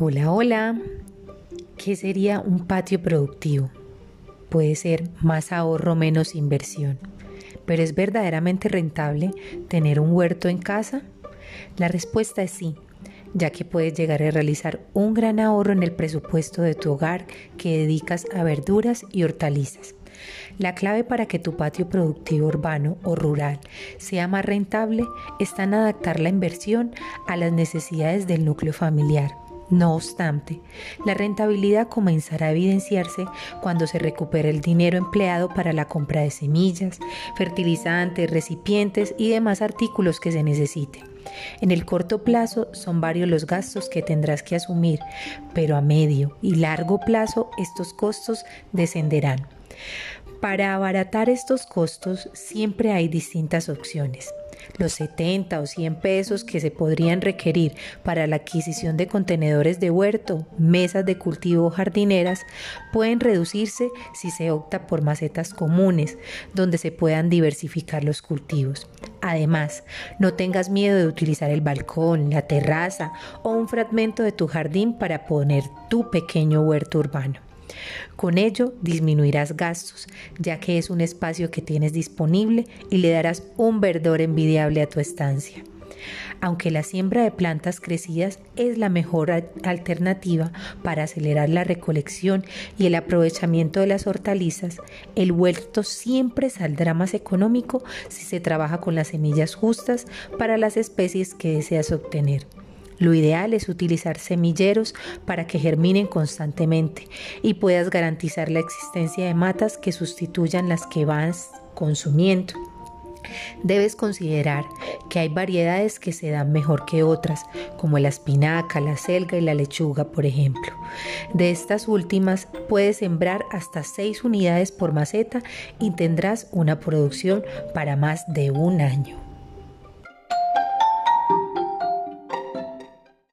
Hola, hola. ¿Qué sería un patio productivo? Puede ser más ahorro, menos inversión. ¿Pero es verdaderamente rentable tener un huerto en casa? La respuesta es sí, ya que puedes llegar a realizar un gran ahorro en el presupuesto de tu hogar que dedicas a verduras y hortalizas. La clave para que tu patio productivo urbano o rural sea más rentable está en adaptar la inversión a las necesidades del núcleo familiar. No obstante, la rentabilidad comenzará a evidenciarse cuando se recupere el dinero empleado para la compra de semillas, fertilizantes, recipientes y demás artículos que se necesiten. En el corto plazo son varios los gastos que tendrás que asumir, pero a medio y largo plazo estos costos descenderán. Para abaratar estos costos siempre hay distintas opciones. Los 70 o 100 pesos que se podrían requerir para la adquisición de contenedores de huerto, mesas de cultivo o jardineras pueden reducirse si se opta por macetas comunes, donde se puedan diversificar los cultivos. Además, no tengas miedo de utilizar el balcón, la terraza o un fragmento de tu jardín para poner tu pequeño huerto urbano. Con ello disminuirás gastos, ya que es un espacio que tienes disponible y le darás un verdor envidiable a tu estancia. Aunque la siembra de plantas crecidas es la mejor alternativa para acelerar la recolección y el aprovechamiento de las hortalizas, el huerto siempre saldrá más económico si se trabaja con las semillas justas para las especies que deseas obtener. Lo ideal es utilizar semilleros para que germinen constantemente y puedas garantizar la existencia de matas que sustituyan las que vas consumiendo. Debes considerar que hay variedades que se dan mejor que otras, como la espinaca, la selga y la lechuga, por ejemplo. De estas últimas puedes sembrar hasta 6 unidades por maceta y tendrás una producción para más de un año.